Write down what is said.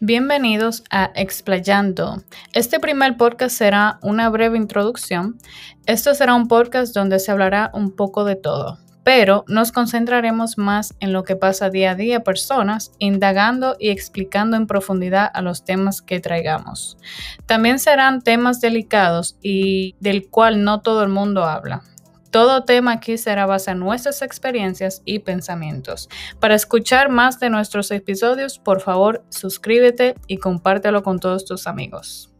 Bienvenidos a Explayando. Este primer podcast será una breve introducción. Esto será un podcast donde se hablará un poco de todo, pero nos concentraremos más en lo que pasa día a día personas, indagando y explicando en profundidad a los temas que traigamos. También serán temas delicados y del cual no todo el mundo habla. Todo tema aquí será basado en nuestras experiencias y pensamientos. Para escuchar más de nuestros episodios, por favor, suscríbete y compártelo con todos tus amigos.